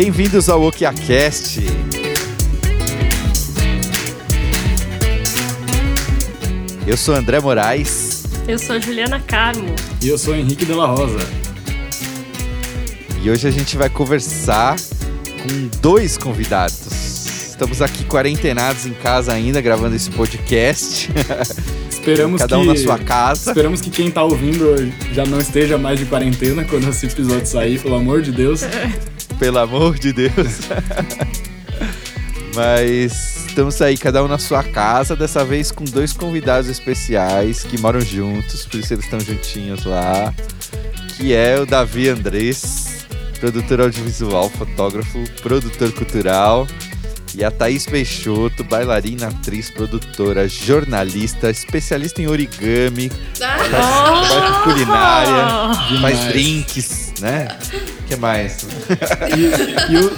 Bem-vindos ao OkiaCast. Eu sou André Moraes. Eu sou Juliana Carmo. E eu sou Henrique Della Rosa. E hoje a gente vai conversar com dois convidados. Estamos aqui quarentenados em casa ainda, gravando esse podcast. Esperamos Cada um que, na sua casa. Esperamos que quem tá ouvindo já não esteja mais de quarentena quando esse episódio sair, pelo amor de Deus. Pelo amor de Deus. Mas estamos aí, cada um na sua casa, dessa vez com dois convidados especiais que moram juntos, por isso eles estão juntinhos lá. Que é o Davi Andrés, produtor audiovisual, fotógrafo, produtor cultural. E a Thaís Peixoto, bailarina, atriz, produtora, jornalista, especialista em origami, faz culinária, faz Demais. drinks, né? O que mais? E, o-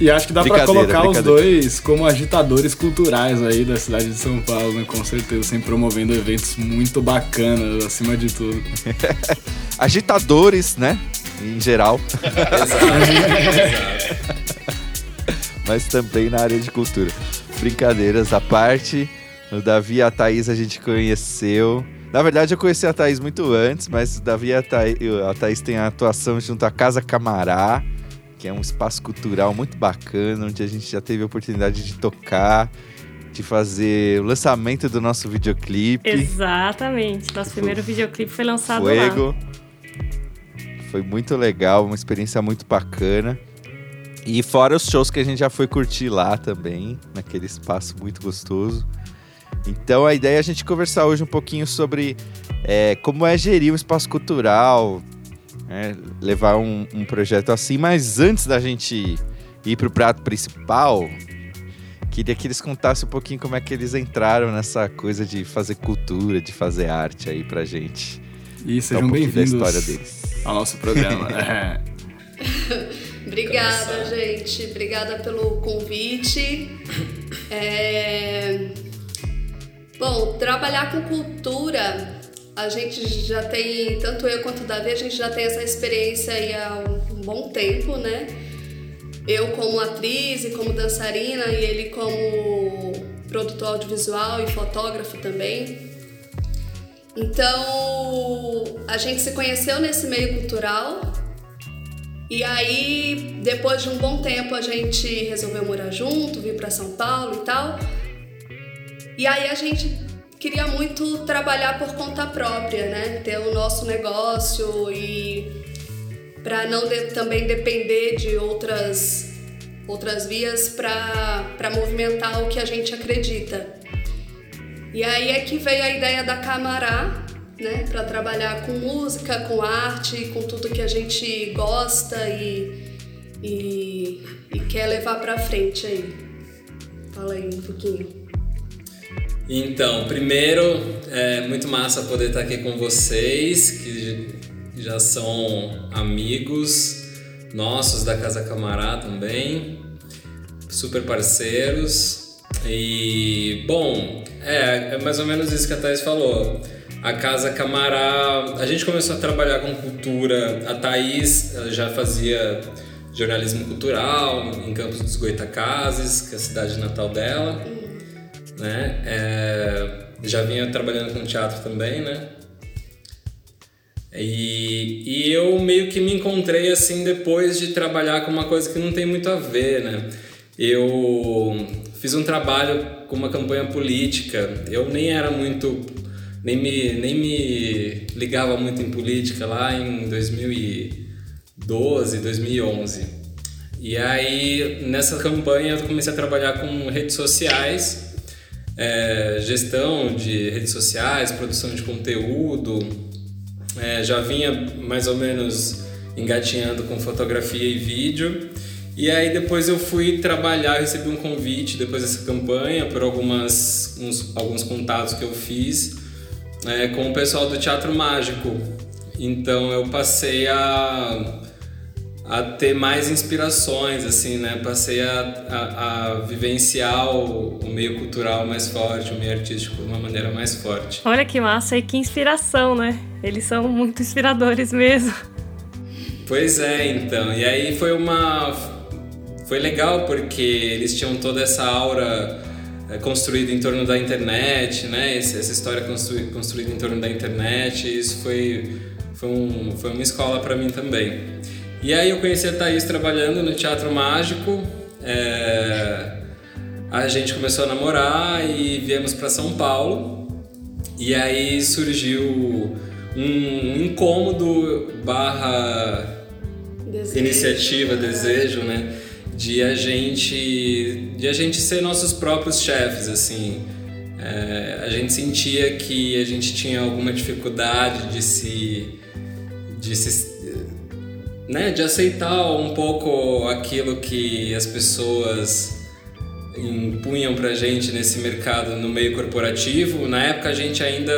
e acho que dá pra Brincadeira, colocar os dois como agitadores culturais aí da cidade de São Paulo, né? Com certeza, sempre promovendo eventos muito bacanas, acima de tudo. Agitadores, né? Em geral. Mas também na área de cultura. Brincadeiras à parte. O Davi e a Thaís a gente conheceu. Na verdade, eu conheci a Thaís muito antes, mas o Davi e a Thaís, a Thaís têm a atuação junto à Casa Camará, que é um espaço cultural muito bacana, onde a gente já teve a oportunidade de tocar, de fazer o lançamento do nosso videoclipe. Exatamente. Nosso primeiro videoclipe foi lançado lá. Fuego. Foi muito legal, uma experiência muito bacana. E fora os shows que a gente já foi curtir lá também, naquele espaço muito gostoso. Então a ideia é a gente conversar hoje um pouquinho sobre é, como é gerir um espaço cultural, né, levar um, um projeto assim. Mas antes da gente ir pro prato principal, queria que eles contassem um pouquinho como é que eles entraram nessa coisa de fazer cultura, de fazer arte aí pra gente. E sejam um pouquinho da bem-vindos história deles. ao nosso programa. É. Obrigada, gente. Obrigada pelo convite. É, Bom, trabalhar com cultura, a gente já tem, tanto eu quanto o Davi, a gente já tem essa experiência aí há um bom tempo, né? Eu como atriz e como dançarina e ele como produtor audiovisual e fotógrafo também. Então, a gente se conheceu nesse meio cultural e aí, depois de um bom tempo, a gente resolveu morar junto, vir para São Paulo e tal. E aí a gente queria muito trabalhar por conta própria, né? Ter o nosso negócio e para não de- também depender de outras outras vias para movimentar o que a gente acredita. E aí é que veio a ideia da Camará, né, para trabalhar com música, com arte, com tudo que a gente gosta e, e, e quer levar para frente aí. Fala aí um pouquinho. Então, primeiro, é muito massa poder estar aqui com vocês, que já são amigos nossos da Casa Camará também, super parceiros. E, bom, é, é mais ou menos isso que a Thaís falou. A Casa Camará, a gente começou a trabalhar com cultura, a Thaís já fazia jornalismo cultural em Campos dos Goitacazes, que é a cidade natal dela né? É, já vinha trabalhando com teatro também, né? E, e eu meio que me encontrei assim depois de trabalhar com uma coisa que não tem muito a ver, né? Eu fiz um trabalho com uma campanha política. Eu nem era muito nem me nem me ligava muito em política lá em 2012, 2011. E aí nessa campanha eu comecei a trabalhar com redes sociais é, gestão de redes sociais, produção de conteúdo. É, já vinha mais ou menos engatinhando com fotografia e vídeo. E aí depois eu fui trabalhar, recebi um convite depois dessa campanha por algumas, uns, alguns contatos que eu fiz é, com o pessoal do Teatro Mágico. Então eu passei a a ter mais inspirações, assim, né? Passei a, a, a vivenciar o, o, meio cultural mais forte, o meio artístico de uma maneira mais forte. Olha que massa e que inspiração, né? Eles são muito inspiradores mesmo. Pois é, então. E aí foi uma foi legal porque eles tinham toda essa aura é, construída em torno da internet, né? Essa, essa história constru, construída em torno da internet, isso foi, foi, um, foi uma escola para mim também. E aí eu conheci a Thaís trabalhando no Teatro Mágico, é, a gente começou a namorar e viemos para São Paulo. E aí surgiu um incômodo barra desejo, iniciativa, desejo, né? De a gente, de a gente ser nossos próprios chefes, assim. É, a gente sentia que a gente tinha alguma dificuldade de se, de se, né, de aceitar um pouco aquilo que as pessoas impunham pra gente nesse mercado no meio corporativo. Na época a gente ainda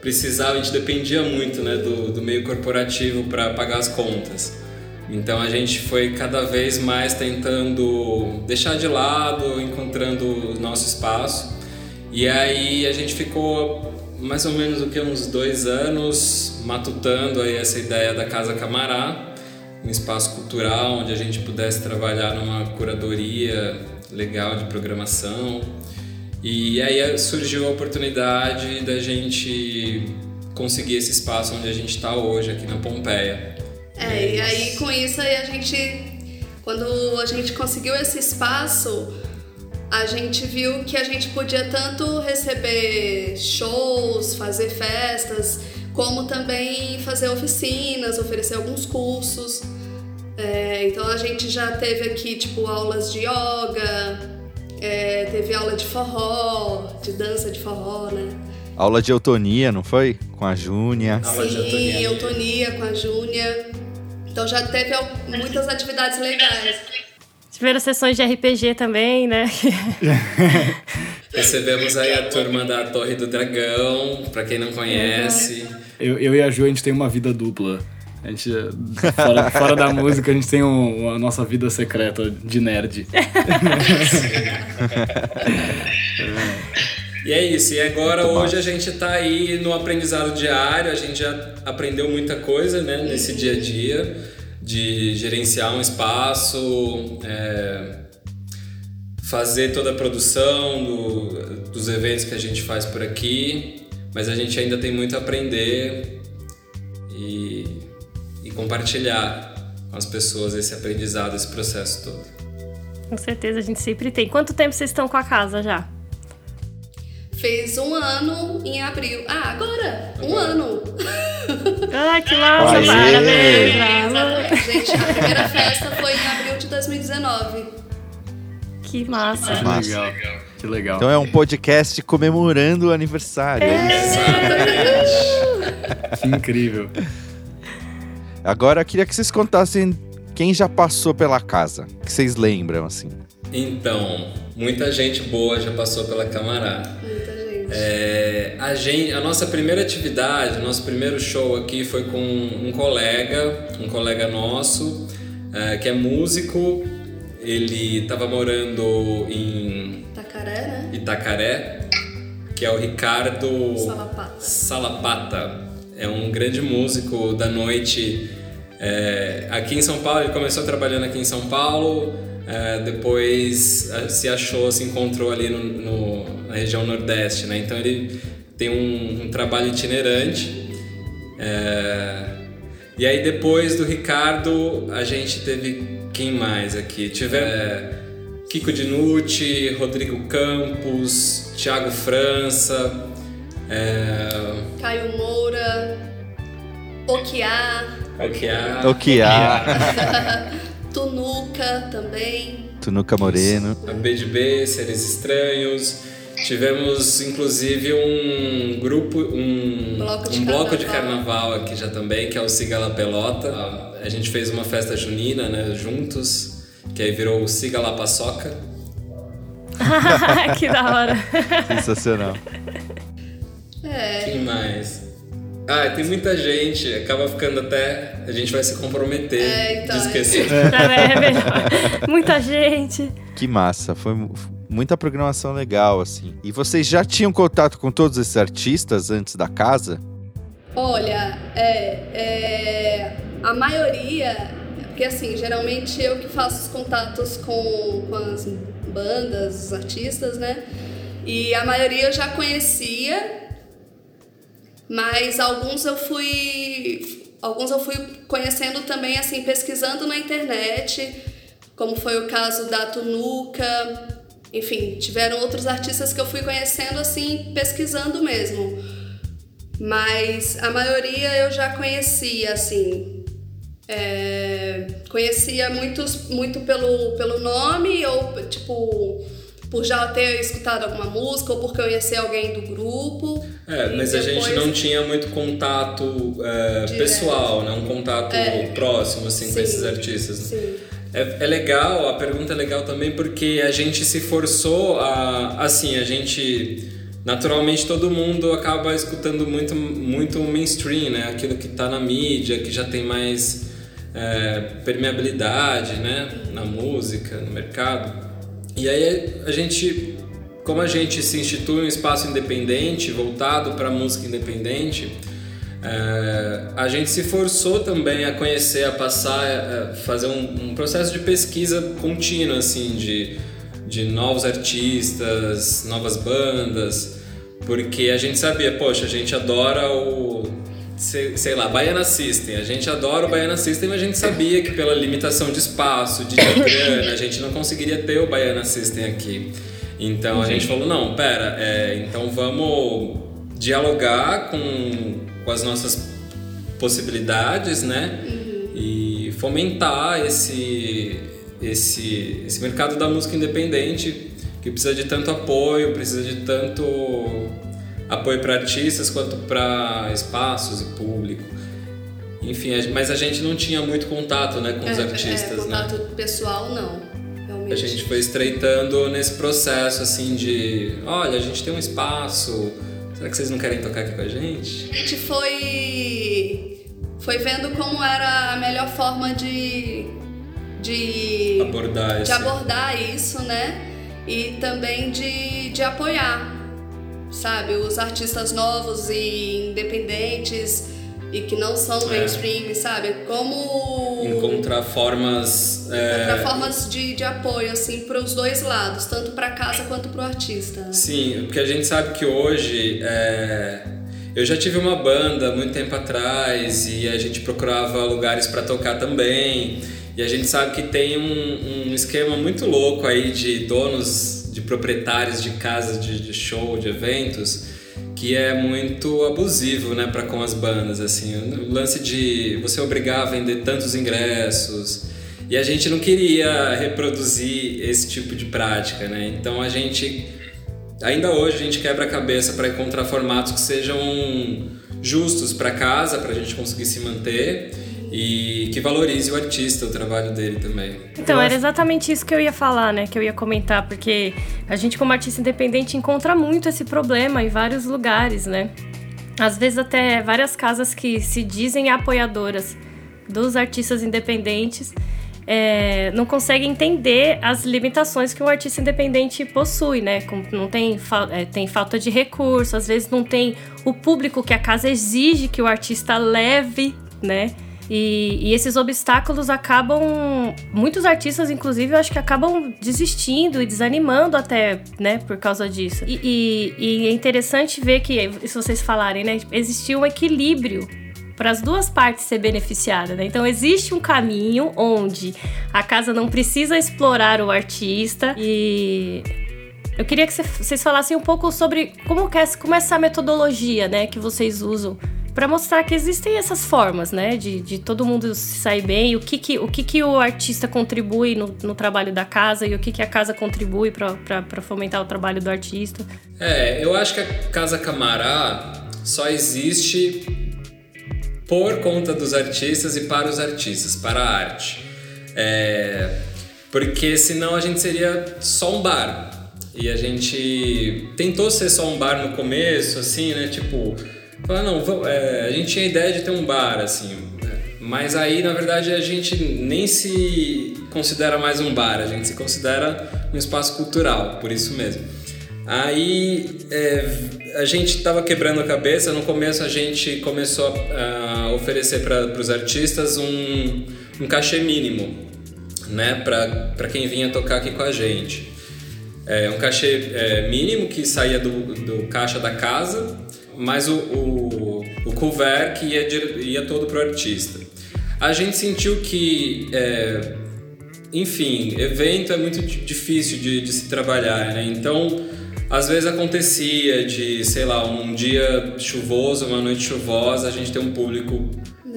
precisava, a gente dependia muito né, do, do meio corporativo para pagar as contas. Então a gente foi cada vez mais tentando deixar de lado, encontrando o nosso espaço. E aí a gente ficou mais ou menos o que uns dois anos matutando aí essa ideia da Casa Camará, um espaço cultural onde a gente pudesse trabalhar numa curadoria legal de programação. E aí surgiu a oportunidade da gente conseguir esse espaço onde a gente está hoje, aqui na Pompeia. É, e aí com isso aí a gente, quando a gente conseguiu esse espaço, a gente viu que a gente podia tanto receber shows, fazer festas, como também fazer oficinas, oferecer alguns cursos. É, então a gente já teve aqui tipo aulas de yoga, é, teve aula de forró, de dança de forró, né? Aula de eutonia, não foi? Com a Júnia. Sim, eutonia com a Júnia. Então já teve muitas atividades legais. Tiveram sessões de RPG também, né? Recebemos aí a turma da Torre do Dragão, para quem não conhece. Eu, eu e a Ju, a gente tem uma vida dupla. A gente, fora, fora da música, a gente tem um, a nossa vida secreta de nerd. e é isso. E agora, Muito hoje, bom. a gente está aí no aprendizado diário. A gente já aprendeu muita coisa né, nesse dia a dia de gerenciar um espaço, é, fazer toda a produção do, dos eventos que a gente faz por aqui. Mas a gente ainda tem muito a aprender e compartilhar com as pessoas esse aprendizado, esse processo todo. Com certeza, a gente sempre tem. Quanto tempo vocês estão com a casa já? Fez um ano em abril. Ah, agora! Um ano! Ah, que massa! Parabéns! Gente, a primeira festa foi em abril de 2019. Que massa! Que massa. legal. Que legal. Então é um podcast comemorando o aniversário. É, é isso. que incrível. Agora eu queria que vocês contassem quem já passou pela casa, que vocês lembram, assim. Então, muita gente boa já passou pela Camará. Muita gente. É, a, gente. a nossa primeira atividade, nosso primeiro show aqui foi com um colega, um colega nosso, é, que é músico. Ele estava morando em Itacaré, né? Itacaré, que é o Ricardo Salapata. Salapata. É um grande músico da noite é, aqui em São Paulo, ele começou trabalhando aqui em São Paulo, é, depois é, se achou, se encontrou ali no, no, na região Nordeste, né? Então ele tem um, um trabalho itinerante. É, e aí depois do Ricardo, a gente teve quem mais aqui? Tive é, Kiko Dinucci, Rodrigo Campos, Thiago França, é, Caio Moura, Okiá. Okiá. Okiá. Tunuca também. Tunuca Moreno. A B2B, Seres Estranhos. Tivemos inclusive um grupo, um bloco de, um carnaval. bloco de carnaval aqui já também, que é o Siga La Pelota. A gente fez uma festa junina, né, juntos, que aí virou o Siga La Paçoca. que da hora. Sensacional. É. Quem mais? Ah, tem muita gente, acaba ficando até. A gente vai se comprometer é, então, de esquecer. É. é melhor. Muita gente. Que massa, foi muita programação legal, assim. E vocês já tinham contato com todos esses artistas antes da casa? Olha, é, é a maioria porque assim, geralmente eu que faço os contatos com, com as bandas, os artistas, né? E a maioria eu já conhecia, mas alguns eu fui alguns eu fui conhecendo também assim pesquisando na internet, como foi o caso da Tunuca, enfim, tiveram outros artistas que eu fui conhecendo assim pesquisando mesmo. Mas a maioria eu já conhecia assim. É, conhecia muitos muito pelo, pelo nome ou tipo por já ter escutado alguma música ou por conhecer alguém do grupo. É, mas a gente não tinha muito contato é, pessoal, né? Um contato é, próximo, assim, sim, com esses artistas. Sim. É, é legal, a pergunta é legal também porque a gente se forçou a... Assim, a gente... Naturalmente todo mundo acaba escutando muito, muito mainstream, né? Aquilo que está na mídia, que já tem mais é, permeabilidade, né? Na música, no mercado. E aí a gente, como a gente se institui um espaço independente, voltado para a música independente, é, a gente se forçou também a conhecer, a passar, a é, fazer um, um, processo de pesquisa contínua, assim, de, de novos artistas, novas bandas, porque a gente sabia, poxa, a gente adora o sei, sei lá, Baiana System. A gente adora o Baiana System, mas a gente sabia que pela limitação de espaço, de grana, a gente não conseguiria ter o Baiana System aqui. Então a gente falou, não, pera, é, então vamos dialogar com, com as nossas possibilidades, né? Uhum. E fomentar esse, esse, esse mercado da música independente que precisa de tanto apoio, precisa de tanto apoio para artistas quanto para espaços e público. Enfim, mas a gente não tinha muito contato né, com é, os artistas. É, contato né? pessoal, não. A gente foi estreitando nesse processo assim de: olha, a gente tem um espaço, será que vocês não querem tocar aqui com a gente? A gente foi, foi vendo como era a melhor forma de, de, abordar, de abordar isso, né? E também de, de apoiar sabe? Os artistas novos e independentes e que não são é. mainstream, sabe? Como encontrar formas encontrar é... formas de, de apoio assim para os dois lados, tanto para casa quanto para o artista. Sim, porque a gente sabe que hoje é... eu já tive uma banda muito tempo atrás e a gente procurava lugares para tocar também. E a gente sabe que tem um, um esquema muito louco aí de donos de proprietários de casas de, de show, de eventos, que é muito abusivo, né, para com as bandas, assim, o lance de você obrigar a vender tantos ingressos. E a gente não queria reproduzir esse tipo de prática, né? Então a gente ainda hoje a gente quebra a cabeça para encontrar formatos que sejam justos para casa, para a gente conseguir se manter e que valorize o artista, o trabalho dele também. Então, era exatamente isso que eu ia falar, né? Que eu ia comentar, porque a gente, como artista independente, encontra muito esse problema em vários lugares, né? Às vezes, até várias casas que se dizem apoiadoras dos artistas independentes. É, não conseguem entender as limitações que o artista independente possui, né? Não tem, é, tem falta de recurso, às vezes não tem o público que a casa exige que o artista leve, né? E, e, esses obstáculos acabam. Muitos artistas, inclusive, eu acho que acabam desistindo e desanimando até, né, por causa disso. E, e, e é interessante ver que, se vocês falarem, né, existiu um equilíbrio para as duas partes ser beneficiada, né? Então existe um caminho onde a casa não precisa explorar o artista e eu queria que vocês falassem um pouco sobre como é, como é essa metodologia, né, que vocês usam para mostrar que existem essas formas, né, de, de todo mundo se sair bem, o que que o, que que o artista contribui no, no trabalho da casa e o que que a casa contribui para fomentar o trabalho do artista. É, eu acho que a Casa Camará só existe por conta dos artistas e para os artistas, para a arte. É, porque senão a gente seria só um bar. E a gente tentou ser só um bar no começo, assim, né? Tipo, Falar, não, é, a gente tinha a ideia de ter um bar, assim, mas aí, na verdade, a gente nem se considera mais um bar, a gente se considera um espaço cultural, por isso mesmo. Aí é, a gente estava quebrando a cabeça, no começo a gente começou a, a oferecer para os artistas um, um cachê mínimo, né, para quem vinha tocar aqui com a gente. É um cachê é, mínimo que saía do, do caixa da casa, mais o, o, o couvert que ia, ia todo pro artista. A gente sentiu que, é, enfim, evento é muito difícil de, de se trabalhar, né? Então, às vezes acontecia de, sei lá, um dia chuvoso, uma noite chuvosa, a gente tem um público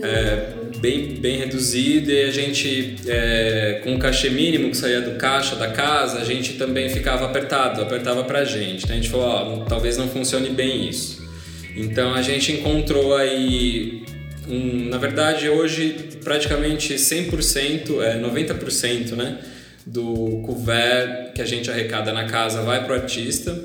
é, bem, bem reduzido e a gente, é, com o cachê mínimo que saía do caixa da casa, a gente também ficava apertado, apertava pra gente. Então a gente falou, ó, talvez não funcione bem isso. Então a gente encontrou aí, um, na verdade hoje praticamente 100%, é, 90% né, do couvert que a gente arrecada na casa vai pro artista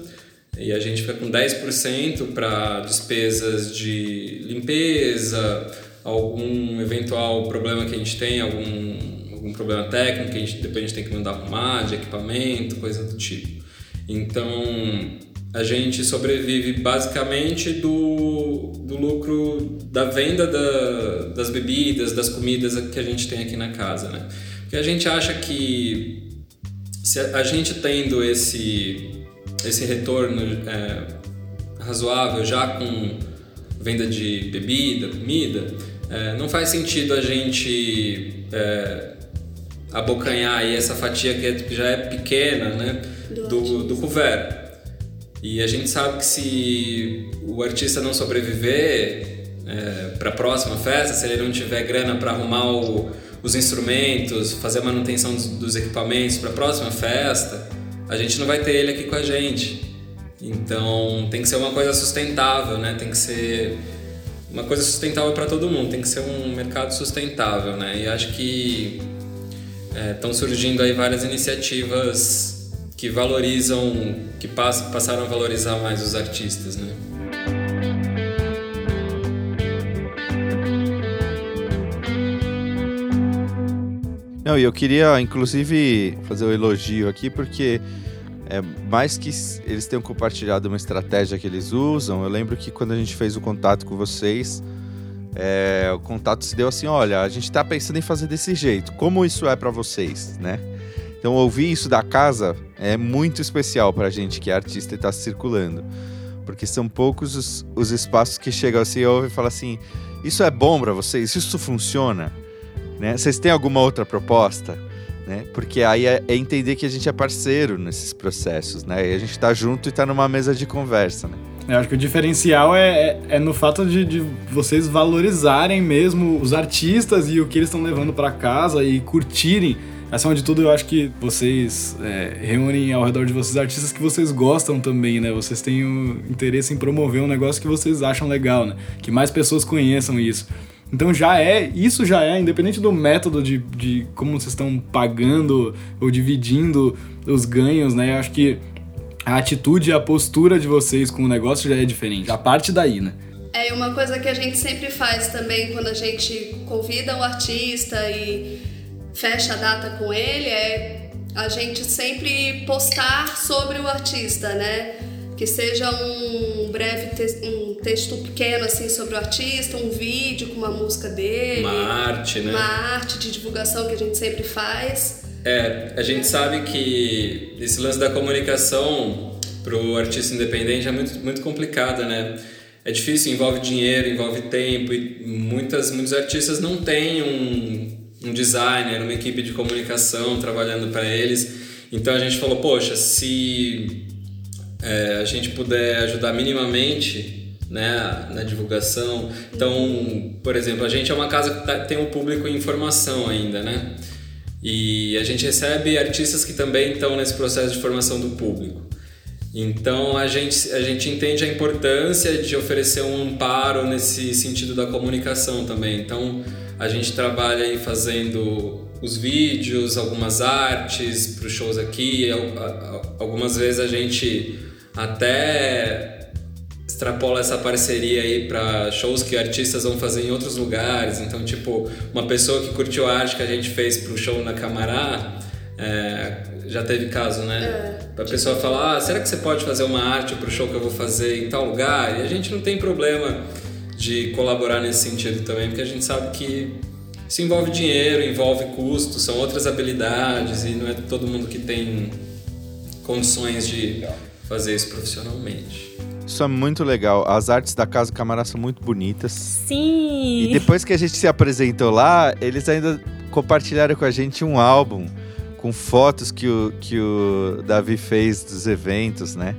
e a gente fica com 10% para despesas de limpeza, algum eventual problema que a gente tem, algum, algum problema técnico que a gente, depois a gente tem que mandar arrumar, de equipamento, coisa do tipo. Então, a gente sobrevive basicamente do, do lucro da venda da, das bebidas, das comidas que a gente tem aqui na casa, né? Porque a gente acha que se a gente tendo esse, esse retorno é, razoável já com venda de bebida, comida, é, não faz sentido a gente é, abocanhar aí essa fatia que, é, já é pequena né, do, do couvert. E a gente sabe que se o artista não sobreviver é, para a próxima festa, se ele não tiver grana para arrumar o, os instrumentos, fazer a manutenção dos, dos equipamentos para a próxima festa, a gente não vai ter ele aqui com a gente. Então tem que ser uma coisa sustentável, né? Tem que ser uma coisa sustentável para todo mundo, tem que ser um mercado sustentável, né? E acho que estão é, surgindo aí várias iniciativas que valorizam, que pass passaram a valorizar mais os artistas, né? Não, e eu queria, inclusive, fazer um elogio aqui, porque é, mais que eles tenham compartilhado uma estratégia que eles usam, eu lembro que quando a gente fez o contato com vocês, é, o contato se deu assim: olha, a gente está pensando em fazer desse jeito, como isso é para vocês, né? Então, ouvir isso da casa é muito especial para a gente que é artista e está circulando, porque são poucos os, os espaços que chegam assim e falam assim: isso é bom para vocês? Isso funciona? Né? Vocês têm alguma outra proposta? né? Porque aí é, é, entender que a gente é parceiro nesses processos, né? E a gente está junto e está numa mesa de conversa, né? Eu acho que o diferencial é, é, é no fato de, de, vocês valorizarem mesmo os artistas e o que eles estão levando para casa e curtirem. Acima de tudo, eu acho que vocês é, reúnem ao redor de vocês artistas que vocês gostam também, né? Vocês têm o interesse em promover um negócio que vocês acham legal, né? Que mais pessoas conheçam isso. Então já é, isso já é, independente do método de, de como vocês estão pagando ou dividindo os ganhos, né? Eu acho que a atitude e a postura de vocês com o negócio já é diferente. A parte daí, né? É uma coisa que a gente sempre faz também quando a gente convida o artista e fecha a data com ele é a gente sempre postar sobre o artista, né? que seja um breve te um texto pequeno assim sobre o artista, um vídeo com uma música dele, uma arte, né? Uma arte de divulgação que a gente sempre faz. É, a gente sabe que esse lance da comunicação para o artista independente é muito muito complicada, né? É difícil, envolve dinheiro, envolve tempo e muitas muitos artistas não têm um designer, uma equipe de comunicação trabalhando para eles. Então a gente falou, poxa, se é, a gente puder ajudar minimamente né, na divulgação. Então, por exemplo, a gente é uma casa que tá, tem um público em formação ainda, né? E a gente recebe artistas que também estão nesse processo de formação do público. Então a gente, a gente entende a importância de oferecer um amparo nesse sentido da comunicação também. Então a gente trabalha aí fazendo os vídeos, algumas artes para os shows aqui. Algumas vezes a gente até extrapola essa parceria aí para shows que artistas vão fazer em outros lugares. Então, tipo, uma pessoa que curtiu a arte que a gente fez pro show na Camará, é, já teve caso, né? É. A pessoa falar, ah, será que você pode fazer uma arte pro show que eu vou fazer em tal lugar? E a gente não tem problema de colaborar nesse sentido também, porque a gente sabe que Isso envolve dinheiro, envolve custo, são outras habilidades e não é todo mundo que tem condições de fazer isso profissionalmente. Isso é muito legal. As artes da Casa Camará são muito bonitas. Sim! E depois que a gente se apresentou lá, eles ainda compartilharam com a gente um álbum com fotos que o, que o Davi fez dos eventos, né?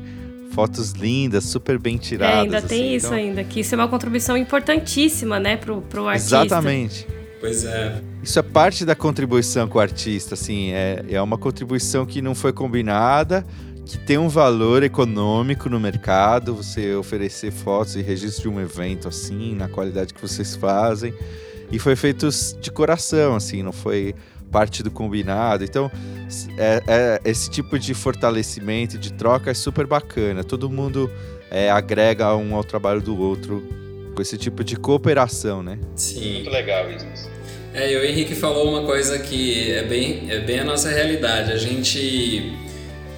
Fotos lindas, super bem tiradas. É, ainda tem assim, isso então... ainda, que isso é uma contribuição importantíssima, né, pro, pro artista. Exatamente. Pois é. Isso é parte da contribuição com o artista, assim, é, é uma contribuição que não foi combinada, que tem um valor econômico no mercado, você oferecer fotos e registro de um evento assim, na qualidade que vocês fazem. E foi feito de coração, assim, não foi parte do combinado. Então, é, é, esse tipo de fortalecimento, de troca é super bacana. Todo mundo é, agrega um ao trabalho do outro com esse tipo de cooperação, né? Sim. Muito legal isso. É, e o Henrique falou uma coisa que é bem, é bem a nossa realidade. A gente,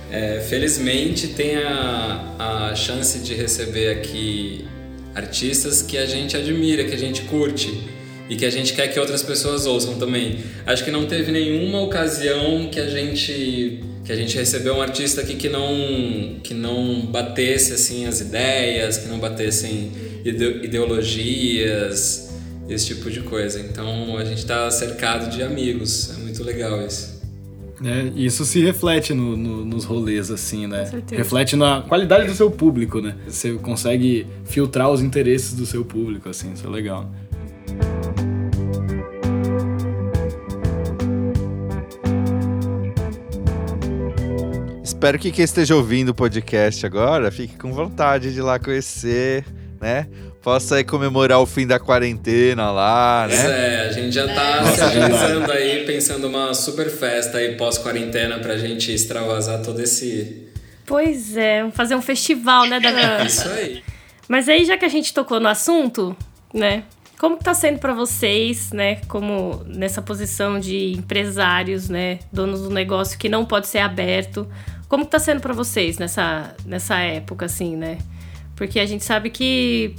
é, felizmente, tem a, a chance de receber aqui artistas que a gente admira, que a gente curte e que a gente quer que outras pessoas ouçam também. Acho que não teve nenhuma ocasião que a gente que a gente recebeu um artista aqui que não que não batesse assim as ideias, que não batessem ideologias, esse tipo de coisa. Então a gente está cercado de amigos, é muito legal isso. É, isso se reflete no, no, nos rolês, assim, né? Reflete na qualidade do seu público, né? Você consegue filtrar os interesses do seu público, assim, isso é legal. Espero que quem esteja ouvindo o podcast agora fique com vontade de ir lá conhecer, né? Possa aí comemorar o fim da quarentena lá, né? É, a gente já tá se organizando aí, pensando uma super festa aí pós-quarentena pra gente extravasar todo esse. Pois é, fazer um festival, né? Da... Isso aí. Mas aí, já que a gente tocou no assunto, né? Como que tá sendo para vocês, né, como nessa posição de empresários, né, donos do negócio que não pode ser aberto? Como que tá sendo para vocês nessa, nessa época, assim, né? Porque a gente sabe que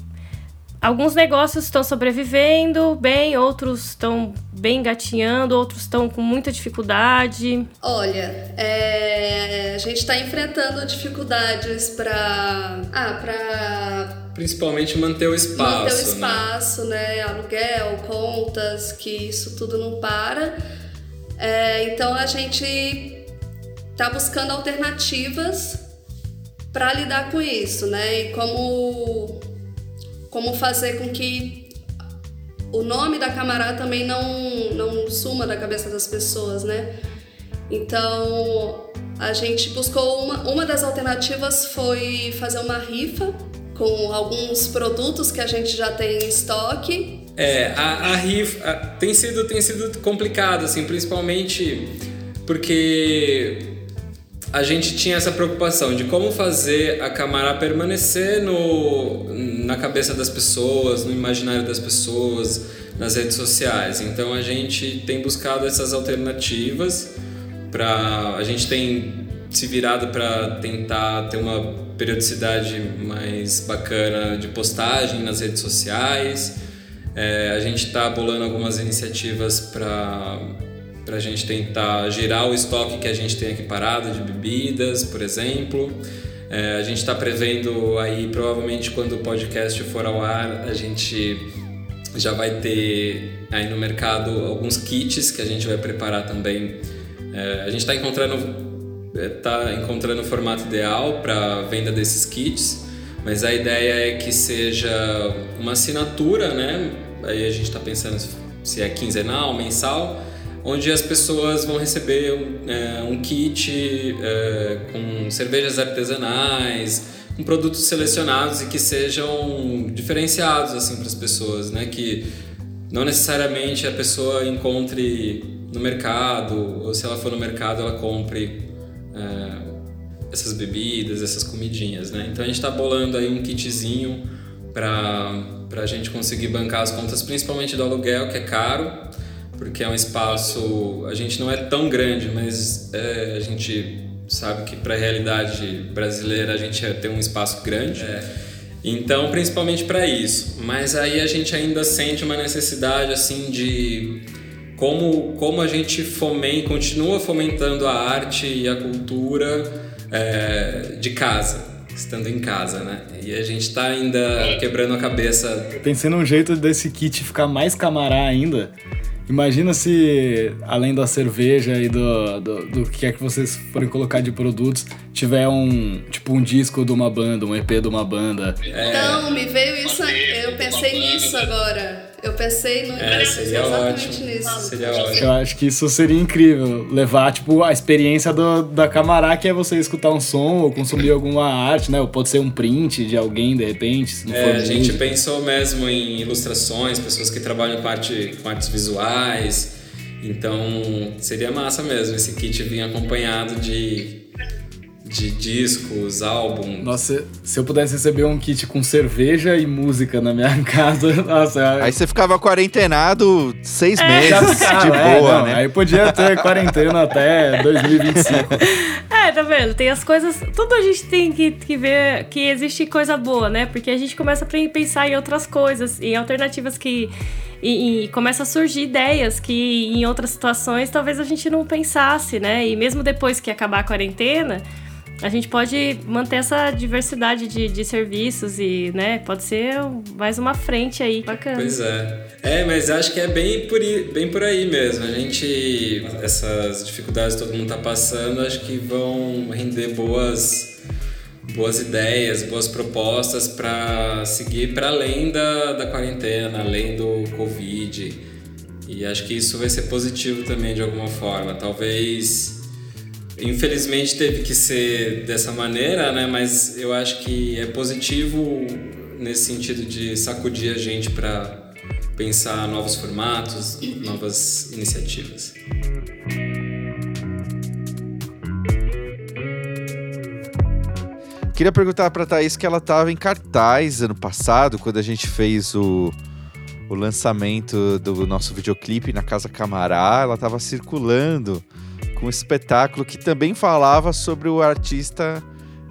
alguns negócios estão sobrevivendo bem, outros estão bem gatinhando, outros estão com muita dificuldade. Olha, é, a gente está enfrentando dificuldades para ah, para principalmente manter o espaço, manter o espaço, né? né? Aluguel, contas, que isso tudo não para. É, então a gente está buscando alternativas para lidar com isso, né? E como como fazer com que o nome da Camará também não, não suma da cabeça das pessoas, né? Então, a gente buscou uma, uma das alternativas foi fazer uma rifa com alguns produtos que a gente já tem em estoque. É, a, a rifa tem sido tem sido complicado assim, principalmente porque a gente tinha essa preocupação de como fazer a Camará permanecer no, na cabeça das pessoas, no imaginário das pessoas, nas redes sociais. Então a gente tem buscado essas alternativas para a gente tem se virado para tentar ter uma periodicidade mais bacana de postagem nas redes sociais. É, a gente está bolando algumas iniciativas para para a gente tentar girar o estoque que a gente tem aqui parado de bebidas, por exemplo. É, a gente está prevendo aí, provavelmente, quando o podcast for ao ar, a gente já vai ter aí no mercado alguns kits que a gente vai preparar também. É, a gente está encontrando está encontrando o formato ideal para venda desses kits, mas a ideia é que seja uma assinatura, né? Aí a gente está pensando se é quinzenal, mensal, onde as pessoas vão receber um, é, um kit é, com cervejas artesanais, com produtos selecionados e que sejam diferenciados assim para as pessoas, né? Que não necessariamente a pessoa encontre no mercado ou se ela for no mercado ela compre é, essas bebidas, essas comidinhas, né? Então a gente está bolando aí um kitzinho para a gente conseguir bancar as contas, principalmente do aluguel que é caro porque é um espaço. A gente não é tão grande, mas é, a gente sabe que para a realidade brasileira a gente é, tem um espaço grande. É. Então, principalmente para isso. Mas aí a gente ainda sente uma necessidade assim de como, como a gente fomenta, continua fomentando a arte e a cultura é, de casa, estando em casa, né? E a gente está ainda quebrando a cabeça. Pensei num jeito desse kit ficar mais camará ainda. Imagina se, além da cerveja e do, do, do que é que vocês forem colocar de produtos, tiver um, tipo, um disco de uma banda, um EP de uma banda. É... Então, me veio isso, eu pensei nisso agora. Eu pensei no é, seria exatamente ótimo. nisso. Seria ótimo. Eu acho que isso seria incrível. Levar, tipo, a experiência do, da Camará, que é você escutar um som ou consumir alguma arte, né? Ou pode ser um print de alguém, de repente. Se não É, for a gente música. pensou mesmo em ilustrações, pessoas que trabalham com, arte, com artes visuais. Então seria massa mesmo esse kit vir acompanhado de, de discos, álbuns. Nossa, se eu pudesse receber um kit com cerveja e música na minha casa, nossa, Aí você ficava quarentenado seis meses, já ficava, de é, boa, não, né? Aí podia ter quarentena até 2025. É, tá vendo? Tem as coisas. Tudo a gente tem que, que ver que existe coisa boa, né? Porque a gente começa a pensar em outras coisas, em alternativas que. E, e começa a surgir ideias que em outras situações talvez a gente não pensasse, né? E mesmo depois que acabar a quarentena, a gente pode manter essa diversidade de, de serviços e, né? Pode ser mais uma frente aí. Bacana. Pois é. É, mas acho que é bem por, bem por aí mesmo. A gente, essas dificuldades que todo mundo tá passando, acho que vão render boas, boas ideias, boas propostas para seguir para além da, da quarentena, além do Covid. E acho que isso vai ser positivo também de alguma forma. Talvez. Infelizmente teve que ser dessa maneira, né? Mas eu acho que é positivo nesse sentido de sacudir a gente para pensar novos formatos, novas iniciativas. Queria perguntar pra Thaís que ela tava em cartaz ano passado, quando a gente fez o, o lançamento do nosso videoclipe na Casa Camará. Ela tava circulando com um espetáculo que também falava sobre o artista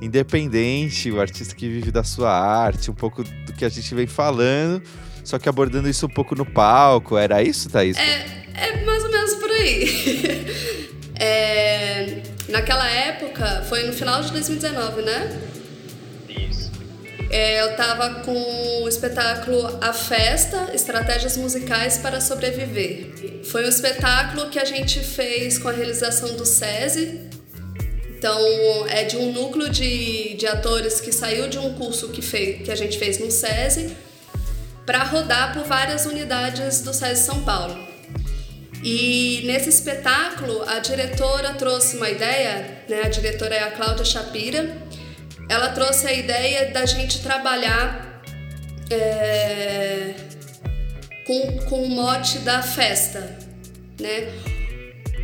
independente, o artista que vive da sua arte, um pouco do que a gente vem falando, só que abordando isso um pouco no palco. Era isso, Thaís? É, é mais ou menos por aí. É, naquela época, foi no final de 2019, né? É, eu tava com o espetáculo A Festa, Estratégias Musicais para Sobreviver. Foi um espetáculo que a gente fez com a realização do SESI. Então, é de um núcleo de, de atores que saiu de um curso que, fez, que a gente fez no SESI para rodar por várias unidades do SESI São Paulo. E nesse espetáculo, a diretora trouxe uma ideia, né? A diretora é a Cláudia Shapira. Ela trouxe a ideia da gente trabalhar é, com, com o mote da festa, né?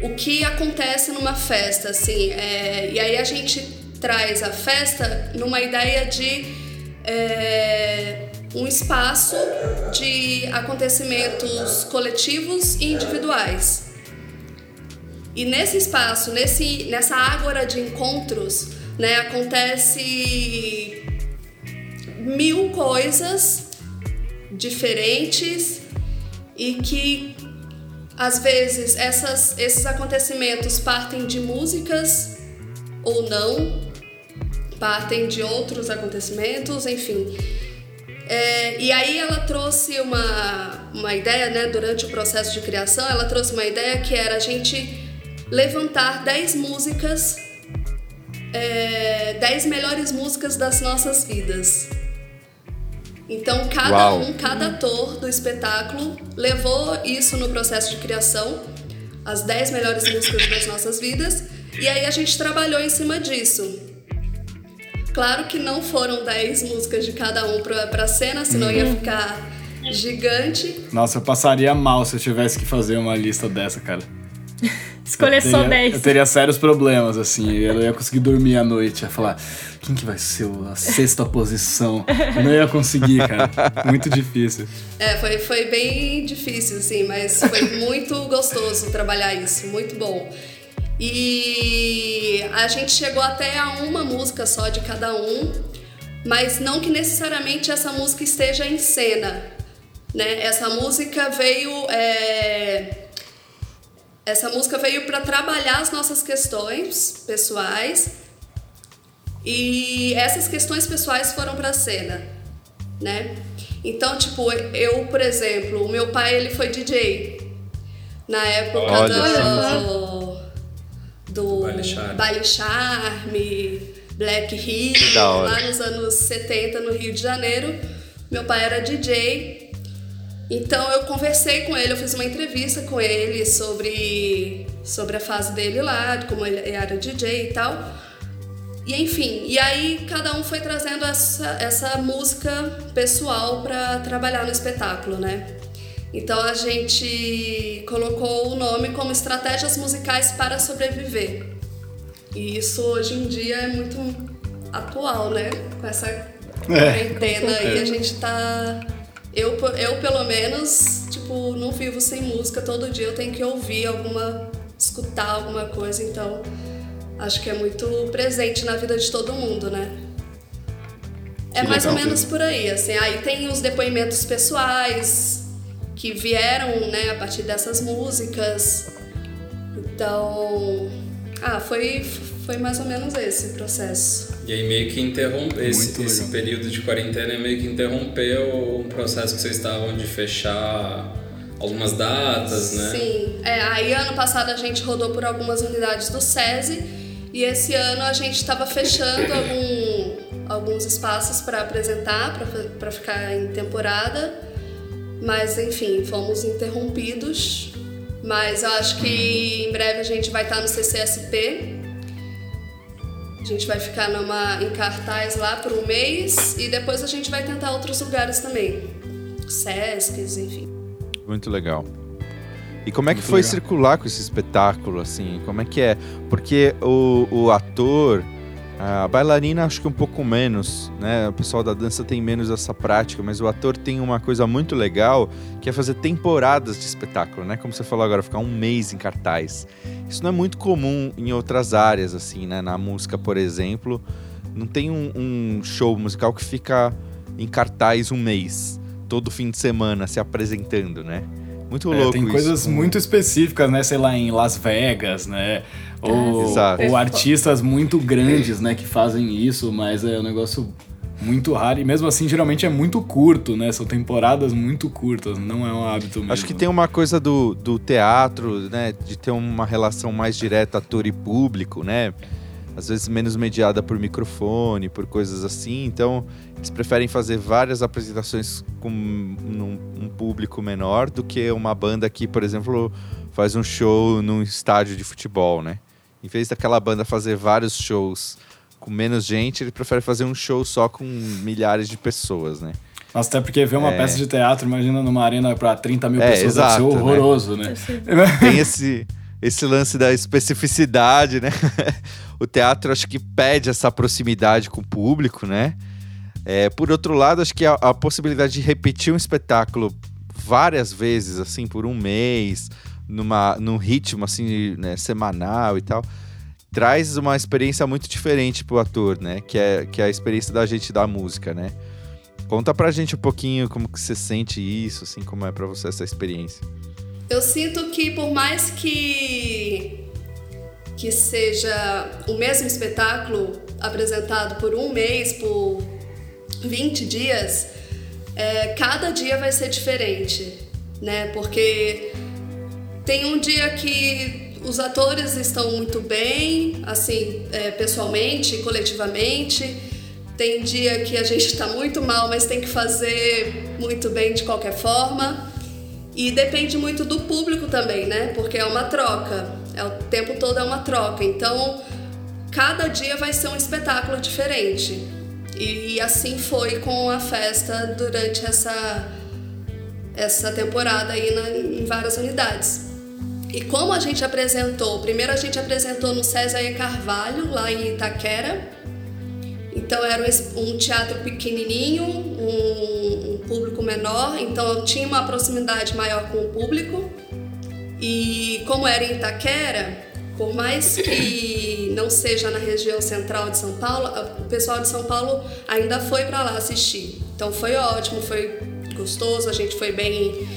O que acontece numa festa, assim, é, e aí a gente traz a festa numa ideia de é, um espaço de acontecimentos coletivos e individuais. E nesse espaço, nesse, nessa ágora de encontros, né, acontece mil coisas diferentes e que às vezes essas, esses acontecimentos partem de músicas ou não, partem de outros acontecimentos, enfim. É, e aí ela trouxe uma, uma ideia, né, durante o processo de criação, ela trouxe uma ideia que era a gente levantar 10 músicas, é, 10 melhores músicas das nossas vidas. Então cada Uau. um, cada ator do espetáculo levou isso no processo de criação, as 10 melhores músicas das nossas vidas, e aí a gente trabalhou em cima disso. Claro que não foram 10 músicas de cada um pra, pra cena, senão ia ficar gigante. Nossa, eu passaria mal se eu tivesse que fazer uma lista dessa, cara. Escolher Eu só teria- 10. Eu teria sérios problemas, assim. Eu não ia conseguir dormir à noite. Ia falar, quem que vai ser a sexta posição? Eu não ia conseguir, cara. Muito difícil. É, foi, foi bem difícil, assim, mas foi muito gostoso trabalhar isso, muito bom. E a gente chegou até a uma música só de cada um, mas não que necessariamente essa música esteja em cena, né? Essa música veio é, essa música veio para trabalhar as nossas questões pessoais e essas questões pessoais foram para a cena, né? Então, tipo, eu, por exemplo, o meu pai ele foi DJ na época Olha do do Baile Charme. Baile Charme, Black Hill, lá nos anos 70 no Rio de Janeiro. Meu pai era DJ. Então eu conversei com ele, eu fiz uma entrevista com ele sobre, sobre a fase dele lá, de como ele era DJ e tal. E enfim, e aí cada um foi trazendo essa, essa música pessoal para trabalhar no espetáculo, né? Então a gente colocou o nome como Estratégias Musicais para Sobreviver. E isso hoje em dia é muito atual, né? Com essa quarentena aí a gente tá. Eu, eu, pelo menos, tipo, não vivo sem música. Todo dia eu tenho que ouvir alguma. escutar alguma coisa, então acho que é muito presente na vida de todo mundo, né? É Que mais ou legal, menos Pedro. por aí, assim. Aí tem os depoimentos pessoais que vieram, né, a partir dessas músicas. Então, ah, foi, foi mais ou menos esse o processo. E aí meio que interrompeu esse, esse período de quarentena meio que interrompeu o processo que vocês estavam de fechar algumas datas, né? Sim. É, aí ano passado a gente rodou por algumas unidades do SESI e esse ano a gente estava fechando algum, alguns espaços para apresentar, para ficar em temporada. Mas enfim, fomos interrompidos. Mas eu acho que em breve a gente vai estar no CCSP. A gente vai ficar numa, em cartaz lá por um mês e depois a gente vai tentar outros lugares também. Sescs, enfim. Muito legal. E como é que Muito foi legal. circular com esse espetáculo, assim? Como é que é? Porque o, o ator, a bailarina acho que um pouco menos, né? O pessoal da dança tem menos essa prática, mas o ator tem uma coisa muito legal, que é fazer temporadas de espetáculo, né? Como você falou agora, ficar um mês em cartaz. Isso não é muito comum em outras áreas, assim, né? Na música, por exemplo, não tem um, um show musical que fica em cartaz um mês, todo fim de semana, se apresentando, né? Muito É, louco tem isso. coisas muito específicas, né? Sei lá, em Las Vegas, né? Ou, Exato. ou artistas muito grandes, né? Que fazem isso, mas é um negócio muito raro. E mesmo assim, geralmente é muito curto, né? São temporadas muito curtas, não é um hábito mesmo. Acho que tem uma coisa do, do teatro, né? De ter uma relação mais direta ator e público, né? Às vezes menos mediada por microfone, por coisas assim. Então, eles preferem fazer várias apresentações com num- um público menor do que uma banda que, por exemplo, faz um show num estádio de futebol, né? Em vez daquela banda fazer vários shows com menos gente, ele prefere fazer um show só com milhares de pessoas, né? Nossa, até porque ver uma É. peça de teatro, imagina numa arena pra 30 mil É, pessoas, exato, deve ser né? horroroso, né? tem esse, esse lance da especificidade, né? o teatro acho que pede essa proximidade com o público, né? É, por outro lado, acho que a, a possibilidade de repetir um espetáculo várias vezes, assim, por um mês, numa, num ritmo, assim, né, semanal e tal, traz uma experiência muito diferente pro ator, né? Que é, que é a experiência da gente da música, né? Conta pra gente um pouquinho como que você sente isso, assim, como é pra você essa experiência. Eu sinto que por mais que que seja o mesmo espetáculo apresentado por um mês, por 20 dias, é, cada dia vai ser diferente, né? Porque tem um dia que os atores estão muito bem, assim, é, pessoalmente, coletivamente. Tem dia que a gente está muito mal, mas tem que fazer muito bem de qualquer forma. E depende muito do público também, né? Porque é uma troca. É o tempo todo é uma troca. Então, cada dia vai ser um espetáculo diferente. E, e assim foi com a festa durante essa essa temporada aí na, em várias unidades. E como a gente apresentou, primeiro a gente apresentou no César E. Carvalho, lá em Itaquera. Então era um teatro pequenininho, um, um público menor, então tinha uma proximidade maior com o público. E como era em Itaquera, por mais que não seja na região central de São Paulo, o pessoal de São Paulo ainda foi para lá assistir. Então foi ótimo, foi gostoso, a gente foi bem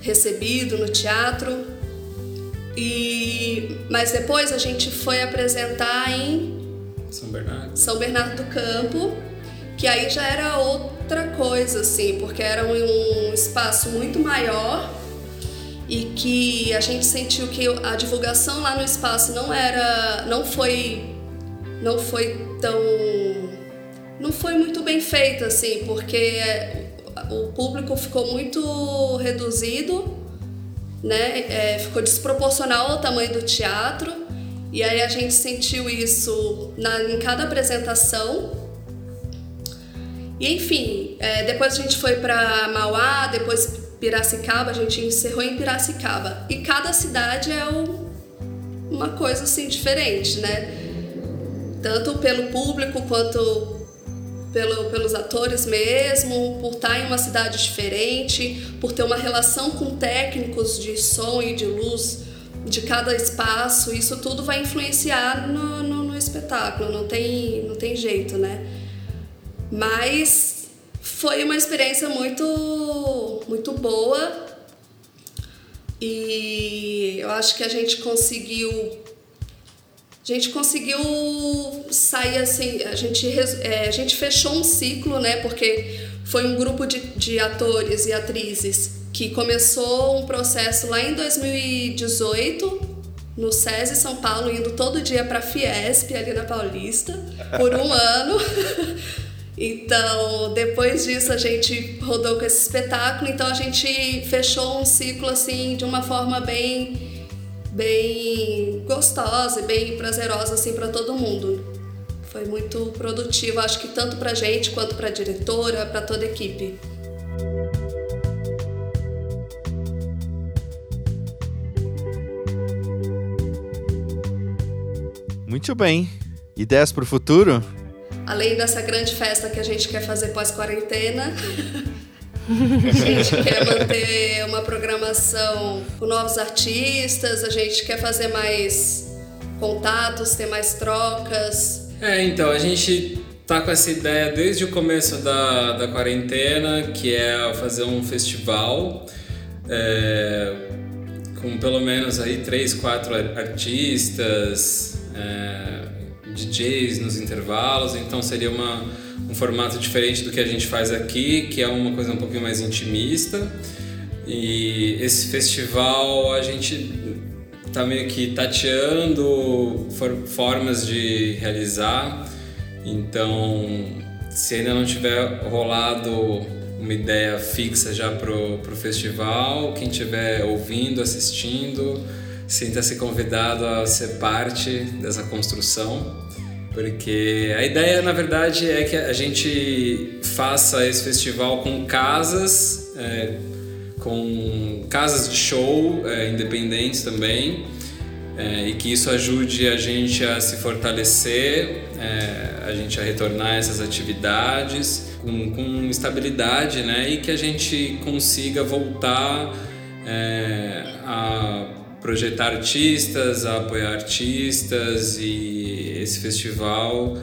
recebido no teatro. E mas depois a gente foi apresentar em São Bernardo. São Bernardo do Campo, que aí já era outra coisa assim, porque era um espaço muito maior e que a gente sentiu que a divulgação lá no espaço não era, não foi, não foi tão, não foi muito bem feita assim, porque o público ficou muito reduzido, né? É, ficou desproporcional ao tamanho do teatro e aí a gente sentiu isso na, em cada apresentação. E enfim, é, depois a gente foi para Mauá, depois Piracicaba, a gente encerrou em Piracicaba. E cada cidade é um, uma coisa assim diferente, né? Tanto pelo público quanto pelo, pelos atores mesmo, por estar em uma cidade diferente, por ter uma relação com técnicos de som e de luz de cada espaço, isso tudo vai influenciar no, no, no espetáculo, não tem, não tem jeito, né? Mas foi uma experiência muito, muito boa e eu acho que a gente conseguiu a gente conseguiu sair assim, a gente, é, a gente fechou um ciclo, né? Porque foi um grupo de, de atores e atrizes que começou um processo lá em 2018 no SESI São Paulo, indo todo dia para a Fiesp, ali na Paulista, por um ano. Então, depois disso a gente rodou com esse espetáculo, então a gente fechou um ciclo assim de uma forma bem bem gostosa e bem prazerosa assim para todo mundo. Foi muito produtivo, acho que tanto pra gente quanto pra diretora, para toda a equipe. Muito bem. Ideias para o futuro? além dessa grande festa que a gente quer fazer pós-quarentena, a gente quer manter uma programação com novos artistas, a gente quer fazer mais contatos, ter mais trocas. É, então, a gente tá com essa ideia desde o começo da, da quarentena, que é fazer um festival é, com pelo menos aí três, quatro artistas. É, DJs nos intervalos, então seria uma, um formato diferente do que a gente faz aqui, que é uma coisa um pouquinho mais intimista. E esse festival a gente tá meio que tateando for, formas de realizar. Então, se ainda não tiver rolado uma ideia fixa já pro, pro festival, quem estiver ouvindo, assistindo, sinta-se convidado a ser parte dessa construção, porque a ideia, na verdade, é que a gente faça esse festival com casas, é, com casas de show é, independentes também, é, e que isso ajude a gente a se fortalecer, é, a gente a retornar essas atividades com, com estabilidade, né? E que a gente consiga voltar é, a projetar artistas, a apoiar artistas e esse festival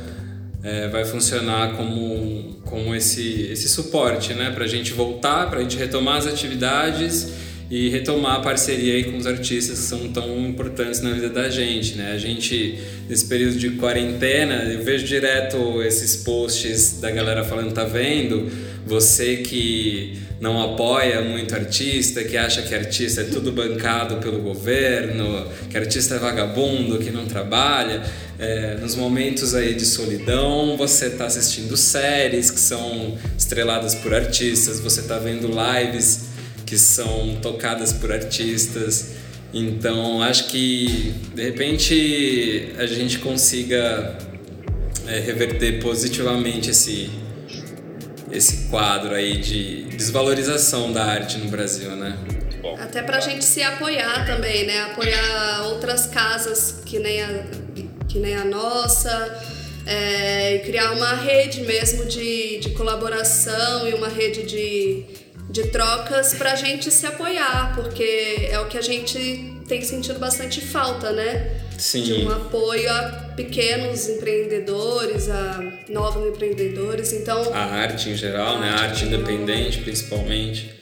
é, vai funcionar como, como esse, esse suporte, né? Para a gente voltar, para a gente retomar as atividades e retomar a parceria aí com os artistas que são tão importantes na vida da gente, né? A gente, nesse período de quarentena, eu vejo direto esses posts da galera falando, tá vendo? Você que não apoia muito artista, que acha que artista é tudo bancado pelo governo, que artista é vagabundo, que não trabalha. É, nos momentos aí de solidão, você está assistindo séries que são estreladas por artistas, você está vendo lives que são tocadas por artistas. Então, acho que de repente a gente consiga é, reverter positivamente esse esse quadro aí de desvalorização da arte no Brasil, né? Até pra gente se apoiar também, né? Apoiar outras casas que nem a, que nem a nossa, é, e criar uma rede mesmo de, de colaboração e uma rede de, de trocas pra gente se apoiar, porque é o que a gente tem sentido bastante falta, né? Sim. De um apoio a pequenos empreendedores, a novos empreendedores. Então. A arte em geral, a né? A arte independente, principalmente.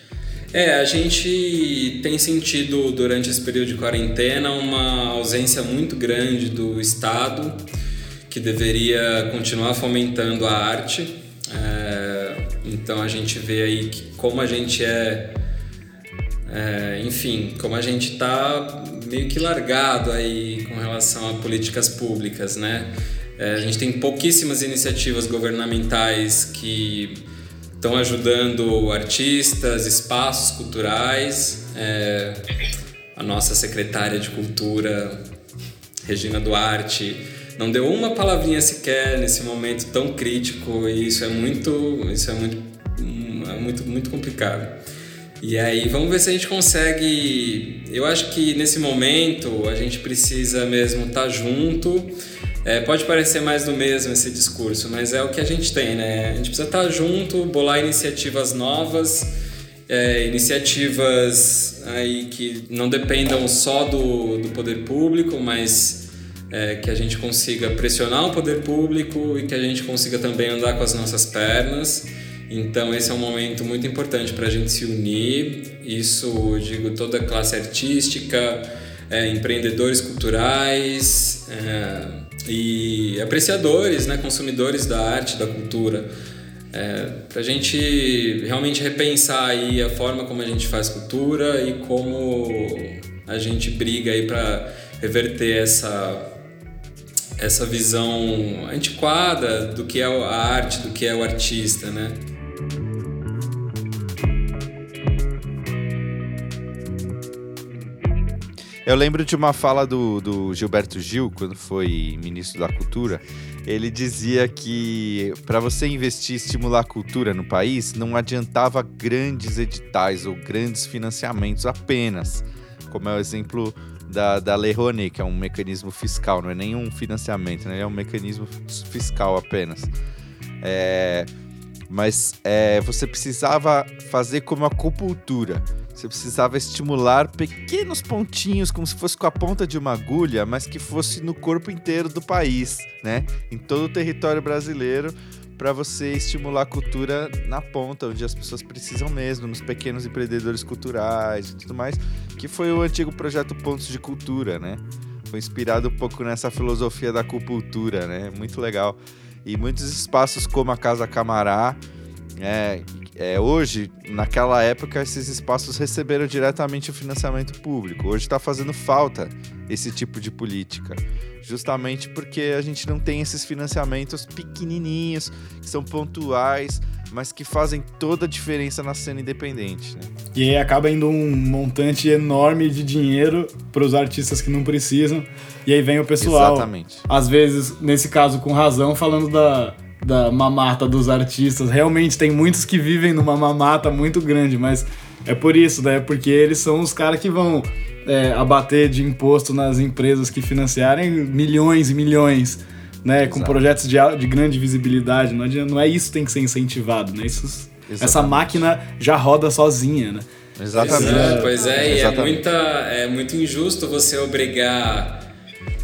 É, a gente tem sentido durante esse período de quarentena uma ausência muito grande do Estado, que deveria continuar fomentando a arte. É, então a gente vê aí que como a gente é, é enfim, como a gente está meio que largado aí com relação a políticas públicas, né? É, a gente tem pouquíssimas iniciativas governamentais que estão ajudando artistas, espaços culturais. É, a nossa secretária de cultura, Regina Duarte, não deu uma palavrinha sequer nesse momento tão crítico e isso é muito, isso é muito, é muito, muito complicado. E aí vamos ver se a gente consegue. Eu acho que nesse momento a gente precisa mesmo estar tá junto é, pode parecer mais do mesmo esse discurso, mas é o que a gente tem, né? A gente precisa estar junto, bolar iniciativas novas, é, iniciativas aí que não dependam só do, do poder público, mas é, que a gente consiga pressionar o poder público e que a gente consiga também andar com as nossas pernas. Então esse é um momento muito importante para a gente se unir. Isso, digo, toda a classe artística, é, empreendedores culturais. É, e apreciadores, né, consumidores da arte, da cultura. É, para a gente realmente repensar aí a forma como a gente faz cultura e como a gente briga aí para reverter essa essa visão antiquada do que é a arte, do que é o artista, né? Eu lembro de uma fala do, do Gilberto Gil, quando foi ministro da Cultura. Ele dizia que para você investir e estimular a cultura no país, não adiantava grandes editais ou grandes financiamentos apenas. Como é o exemplo da, da Lei Rouanet, que é um mecanismo fiscal, não é nenhum financiamento, né? é um mecanismo fiscal apenas. É, mas é, você precisava fazer como a acupuntura você precisava estimular pequenos pontinhos, como se fosse com a ponta de uma agulha, mas que fosse no corpo inteiro do país, né? Em todo o território brasileiro, para você estimular a cultura na ponta, onde as pessoas precisam mesmo, nos pequenos empreendedores culturais e tudo mais, que foi o antigo projeto Pontos de Cultura, né? Foi inspirado um pouco nessa filosofia da acupuntura, né? Muito legal. E muitos espaços como a Casa Camará, é, é, hoje, naquela época, esses espaços receberam diretamente o financiamento público. Hoje está fazendo falta esse tipo de política, justamente porque a gente não tem esses financiamentos pequenininhos, que são pontuais, mas que fazem toda a diferença na cena independente. Né? E aí acaba indo um montante enorme de dinheiro para os artistas que não precisam. E aí vem o pessoal, Exatamente. às vezes, nesse caso com razão, falando da da mamata dos artistas. Realmente tem muitos que vivem numa mamata muito grande, mas é por isso, né? Porque eles são os caras que vão é, abater de imposto nas empresas que financiarem milhões e milhões, né? Exato. Com projetos de, de grande visibilidade. Não, adianta, não é isso que tem que ser incentivado, né? Isso, essa máquina já roda sozinha, né? Exatamente. Pois é, pois é e é, muita, é muito injusto você obrigar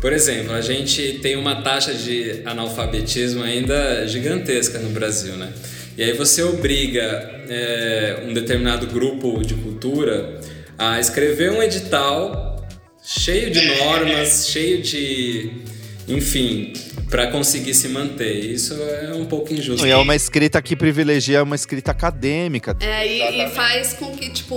por exemplo, a gente tem uma taxa de analfabetismo ainda gigantesca no Brasil, né? E aí você obriga é, um determinado grupo de cultura a escrever um edital cheio de normas, cheio de, enfim, para conseguir se manter. Isso é um pouco injusto. E é uma escrita que privilegia uma escrita acadêmica. É, e, e, faz com que, tipo,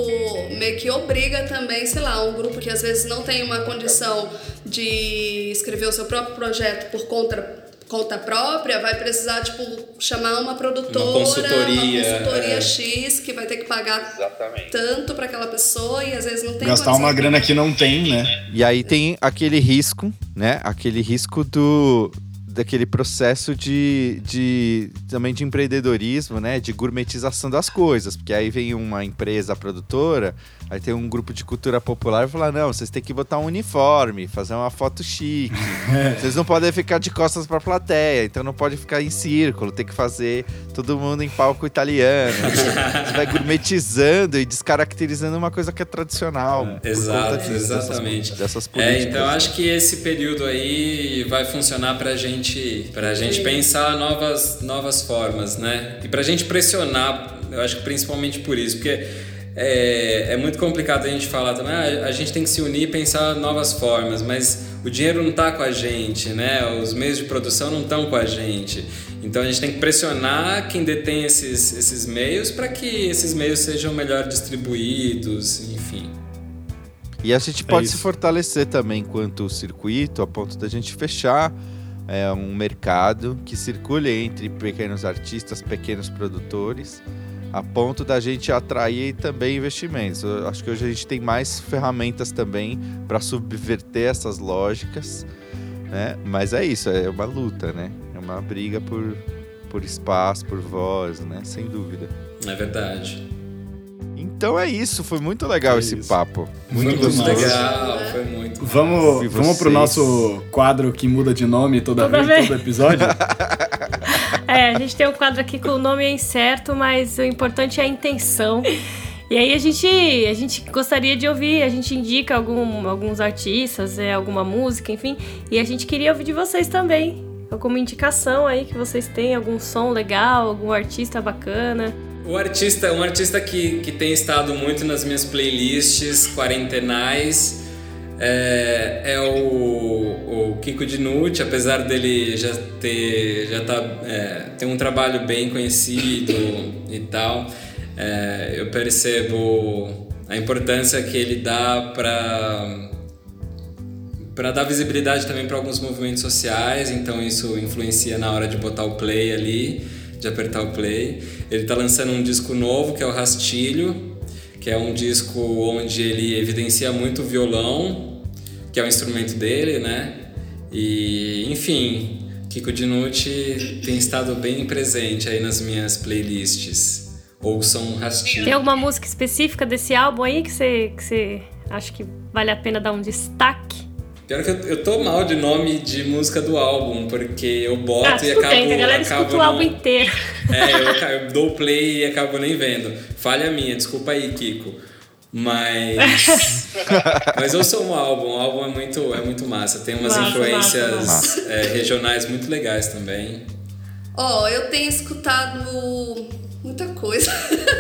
meio que obriga também, sei lá, um grupo que às vezes não tem uma condição de escrever o seu próprio projeto por conta conta própria, vai precisar, tipo, chamar uma produtora, uma consultoria, uma consultoria é. X, que vai ter que pagar Exatamente. tanto para aquela pessoa e às vezes não tem Gastar uma grana que não tem, né? E aí tem aquele risco, né? Aquele risco do, daquele processo de, de também de empreendedorismo, né? De gourmetização das coisas. Porque aí vem uma empresa produtora, aí tem um grupo de cultura popular e fala: não, vocês têm que botar um uniforme, fazer uma foto chique. vocês não podem ficar de costas pra plateia, então não pode ficar em círculo, tem que fazer todo mundo em palco italiano. Você vai gourmetizando e descaracterizando uma coisa que é tradicional. É, exato, disso, exatamente. Dessas, dessas políticas. É, então acho que esse período aí vai funcionar pra gente gente, pra gente pensar novas, novas formas, né? E pra gente pressionar, eu acho que principalmente por isso, porque é, é muito complicado a gente falar também, ah, a gente tem que se unir e pensar novas formas, mas o dinheiro não está com a gente, né? Os meios de produção não estão com a gente. Então a gente tem que pressionar quem detém esses, esses meios para que esses meios sejam melhor distribuídos, enfim. E a gente pode é se fortalecer também enquanto circuito, a ponto da gente fechar é, um mercado que circule entre pequenos artistas, pequenos produtores, a ponto da gente atrair também investimentos. Eu acho que hoje a gente tem mais ferramentas também para subverter essas lógicas, né? Mas é isso, é uma luta, né? É uma briga por, por espaço, por voz, né? Sem dúvida. É verdade. Então é isso, foi muito legal é esse isso. papo. Muito, muito legal, foi muito. Vamos, vamos pro nosso quadro que muda de nome toda, toda vez, vez, todo episódio? é, a gente tem um quadro aqui com o nome incerto, mas o importante é a intenção. E aí a gente, a gente gostaria de ouvir, a gente indica algum, alguns artistas, é, alguma música, enfim. E a gente queria ouvir de vocês também. Alguma indicação aí que vocês têm, algum som legal, algum artista bacana. O artista, um artista que, que tem estado muito nas minhas playlists quarentenais é, é o, o Kiko Dinucci, apesar dele já ter já tá, é, ter um trabalho bem conhecido e tal, é, eu percebo a importância que ele dá para para dar visibilidade também para alguns movimentos sociais, então isso influencia na hora de botar o play ali de apertar o play. Ele está lançando um disco novo que é o Rastilho, que é um disco onde ele evidencia muito o violão, que é o instrumento dele, né? E, enfim, Kiko Dinucci tem estado bem presente aí nas minhas playlists. Ouçam Rastilho. Tem alguma música específica desse álbum aí que você, que você acha que vale a pena dar um destaque? Pior que eu, eu tô mal de nome de música do álbum, porque eu boto ah, e acabo. Bem, a galera acabo escuta o álbum inteiro. É, eu, eu dou play e acabo nem vendo. Falha minha, desculpa aí, Kiko. Mas. mas eu sou um álbum, o álbum é muito, é muito massa. Tem umas massa, influências massa, massa. É, regionais muito legais também. Ó, oh, eu tenho escutado muita coisa,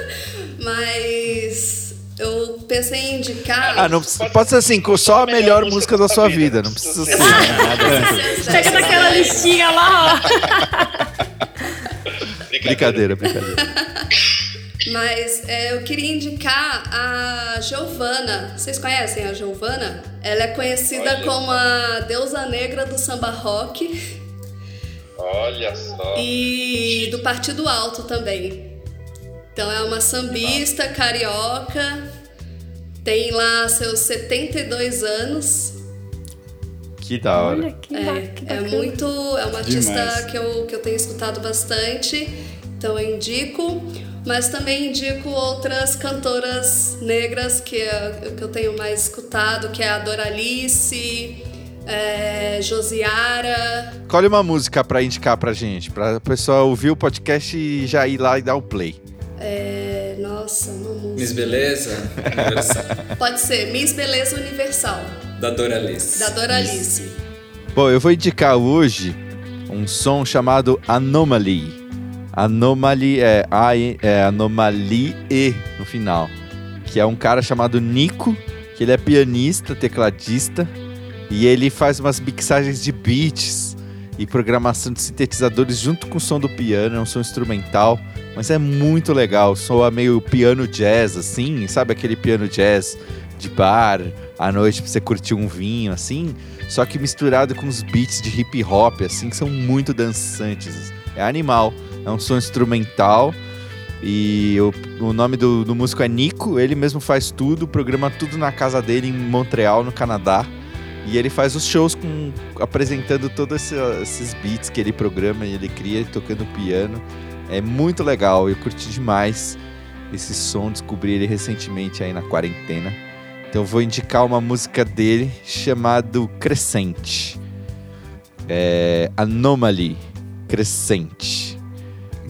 mas eu pensei em indicar. Ah, não pode ser assim, só a melhor música da sua vida. Não precisa ser nada. Chega naquela listinha lá, ó. Brincadeira, brincadeira. Mas é, eu queria indicar a Giovana. Vocês conhecem a Giovana? Ela é conhecida Olha. como a deusa negra do samba rock. Olha só. E do Partido Alto também. Então é uma sambista carioca, tem lá seus 72 anos. Que da hora. Olha, que é, que é muito. É uma artista que eu, que eu tenho escutado bastante, então eu indico. Mas também indico outras cantoras negras que, que eu tenho mais escutado, que é a Doralice, é, Josiara. Escolhe uma música para indicar pra gente, pra pessoa ouvir o podcast e já ir lá e dar o play. É, nossa, uma música. Miss Beleza Universal. Pode ser, Miss Beleza Universal. Da Doralice. Da Doralice. Bom, eu vou indicar hoje um som chamado Anomaly. Anomaly é, é Anomaly E no final. Que é um cara chamado Nico, que ele é pianista, tecladista, e ele faz umas mixagens de beats e programação de sintetizadores junto com o som do piano, é um som instrumental, mas é muito legal, soa meio piano jazz assim, sabe aquele piano jazz de bar à noite pra você curtir um vinho assim, só que misturado com os beats de hip hop assim, que são muito dançantes. É animal, é um som instrumental. E o, o nome do, do músico é Nico, ele mesmo faz tudo, programa tudo na casa dele em Montreal, no Canadá. E ele faz os shows com, apresentando todos esse, esses beats que ele programa e ele cria, tocando piano. É muito legal, eu curti demais esse som, descobri ele recentemente aí na quarentena. Então eu vou indicar uma música dele chamado Crescente. É, Anomaly Crescente.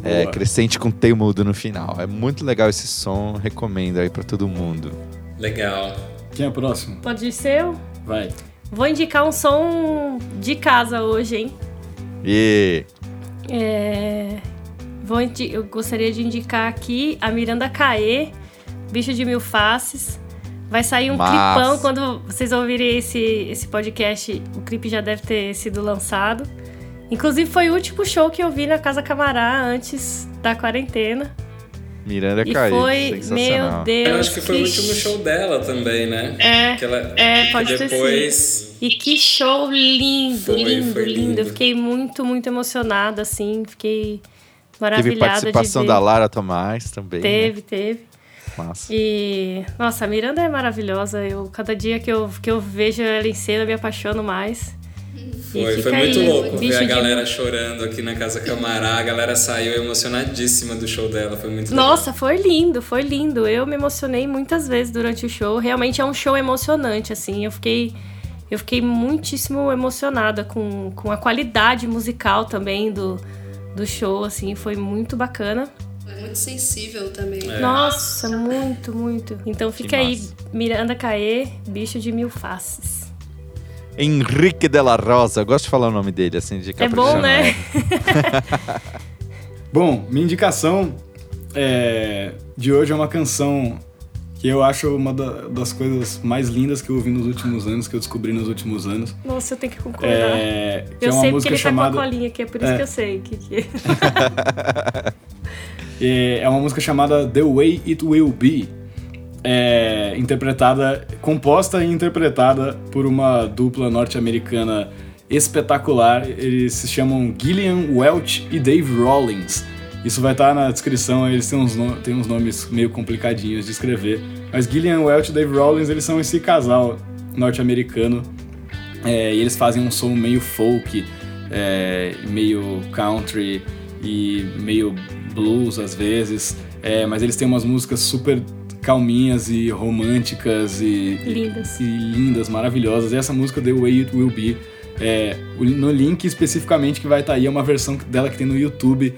É, crescente com T mudo no final. É muito legal esse som, recomendo aí para todo mundo. Legal. Quem é o próximo? Pode ser eu? Vai. Vou indicar um som de casa hoje, hein? E é, vou eu gostaria de indicar aqui a Miranda Caê Bicho de Mil Faces. Vai sair um Massa. clipão quando vocês ouvirem esse, esse podcast. O clipe já deve ter sido lançado. Inclusive, foi o último show que eu vi na Casa Camará antes da quarentena. Miranda E Caí, foi, meu sensacional. Deus. Eu acho que foi o sh- último show dela também, né? É, Que ela, é, pode que depois... E que show lindo, Foi, lindo, foi lindo. lindo. Eu fiquei muito, muito emocionada, assim. Fiquei Teve participação de ver. da Lara Tomás também. né? Teve, teve. Massa. E, nossa, a Miranda é maravilhosa. Eu, cada dia que eu, que eu vejo ela em cena, eu me apaixono mais. Foi, foi muito aí, louco ver a de- galera chorando aqui na Casa Camará. A galera saiu emocionadíssima do show dela. Foi muito Nossa, foi lindo, foi lindo. Eu me emocionei muitas vezes durante o show. Realmente é um show emocionante, assim. Eu fiquei, eu fiquei muitíssimo emocionada com, com a qualidade musical também do, do show, assim. Foi muito bacana. É muito sensível também. Nossa, muito, muito. Então fica aí. Miranda Caê, bicho de mil faces. Henrique de la Rosa. Eu gosto de falar o nome dele, assim, de É bom, né? Bom, minha indicação é, de hoje é uma canção que eu acho uma da- das coisas mais lindas que eu ouvi nos últimos anos, que eu descobri nos últimos anos. Nossa, eu tenho que concordar. É, que eu é uma sei porque música ele chamada. tá com a colinha aqui, é por isso É. que eu sei. Que, que... É é uma música chamada The Way It Will Be. É, interpretada, composta e interpretada por uma dupla norte-americana espetacular. Eles se chamam Gillian Welch e Dave Rollins. Isso vai estar na descrição, eles têm uns, têm uns nomes meio complicadinhos de escrever. Mas Gillian Welch e Dave Rollins, eles são esse casal norte-americano é, e eles fazem um som meio folk, é, meio country e meio blues às vezes. É, mas eles têm umas músicas super calminhas e românticas e Lindas. e, e lindas, maravilhosas. E essa música The Way It Will Be, é, no link especificamente que vai estar aí é uma versão dela que tem no YouTube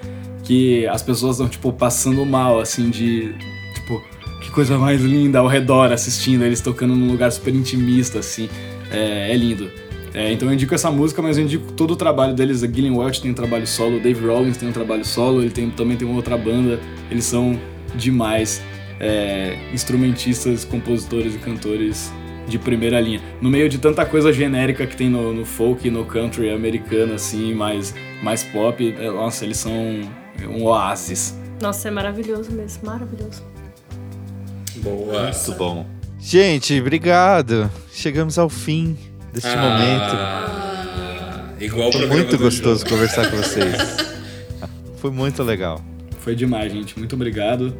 que as pessoas estão tipo passando mal assim de tipo que coisa mais linda ao redor assistindo eles tocando num lugar super intimista assim. É, é lindo. É, então eu indico essa música, mas eu indico todo o trabalho deles. A Gillian Welch tem um trabalho solo, o Dave Rollins tem um trabalho solo, ele tem, também tem uma outra banda. Eles são demais. É, instrumentistas, compositores e cantores de primeira linha. No meio de tanta coisa genérica que tem no, no folk no country americano, assim, mais, mais pop, é, nossa, eles são um oásis. Nossa, é maravilhoso mesmo, maravilhoso. Boa. Muito bom. Gente, obrigado. Chegamos ao fim deste momento. Ah, igual o Foi muito gostoso Jô. conversar com vocês. Foi muito legal. Foi demais, gente. Muito obrigado.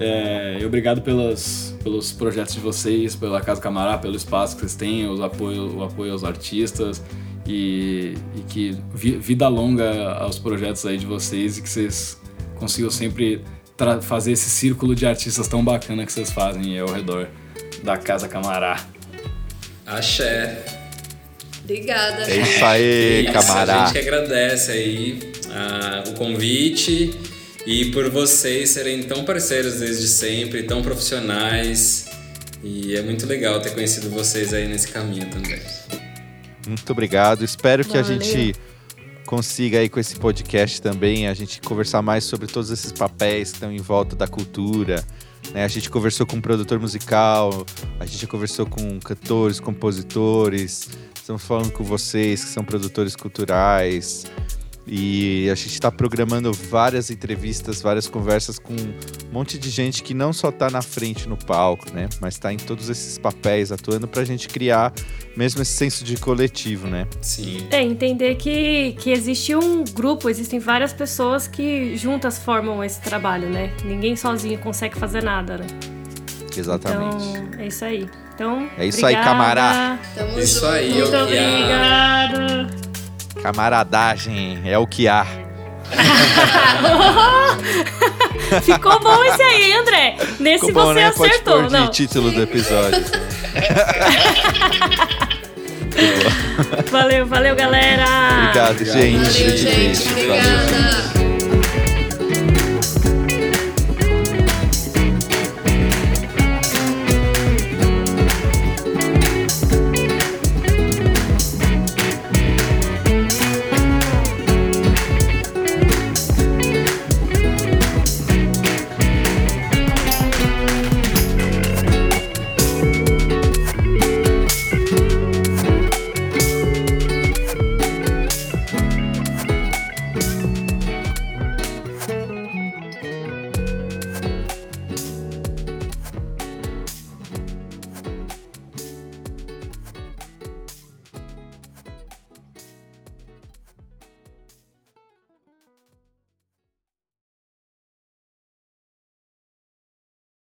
É, e obrigado pelos, pelos projetos de vocês, pela Casa Camará, pelo espaço que vocês têm, os apoio, o apoio aos artistas e, e que vi- vida longa aos projetos aí de vocês e que vocês consigam sempre fazer esse círculo de artistas tão bacana que vocês fazem ao redor da Casa Camará. Axé. Obrigada. É isso aí, Isso, camarada. A gente que agradece aí ah, o convite e por vocês serem tão parceiros desde sempre, tão profissionais. E é muito legal ter conhecido vocês aí nesse caminho também. Muito obrigado. Espero que a Valeu. gente consiga aí com esse podcast também a gente conversar mais sobre todos esses papéis que estão em volta da cultura. né? A gente conversou com um produtor musical, a gente conversou com cantores, compositores, estamos falando com vocês que são produtores culturais. E a gente está programando várias entrevistas, várias conversas com um monte de gente que não só está na frente no palco, né? Mas está em todos esses papéis atuando para a gente criar mesmo esse senso de coletivo, né? Sim. É, entender que, que existe um grupo, existem várias pessoas que juntas formam esse trabalho, né? Ninguém sozinho consegue fazer nada, né? Exatamente. Então, é isso aí. Então, É isso aí, obrigada. camará. Tamo Isso junto. aí, Muito eu que há. obrigada. Camaradagem é o que há. Ficou bom esse aí, André. Nesse Ficou bom, você né? Pode acertou, pôr de não? título do episódio. Valeu, valeu, galera. Obrigado, gente. Valeu, gente. Obrigada.